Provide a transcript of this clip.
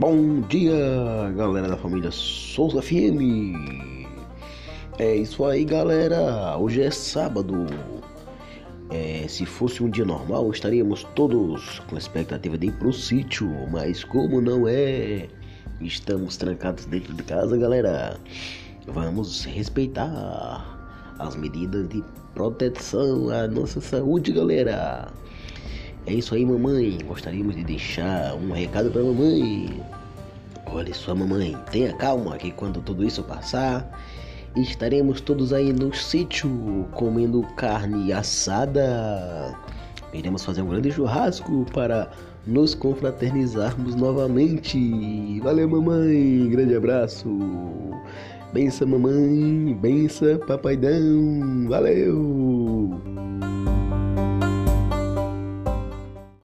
Bom dia, galera da família Souza FM. É isso aí, galera. Hoje é sábado. É, se fosse um dia normal, estaríamos todos com a expectativa de ir pro sítio, mas como não é, estamos trancados dentro de casa, galera. Vamos respeitar as medidas de proteção à nossa saúde, galera. É isso aí, mamãe. Gostaríamos de deixar um recado para mamãe. Olha só, mamãe, tenha calma que quando tudo isso passar, estaremos todos aí no sítio comendo carne assada. Iremos fazer um grande churrasco para nos confraternizarmos novamente. Valeu, mamãe. Grande abraço. Bença, mamãe. Bença, papaidão. Valeu.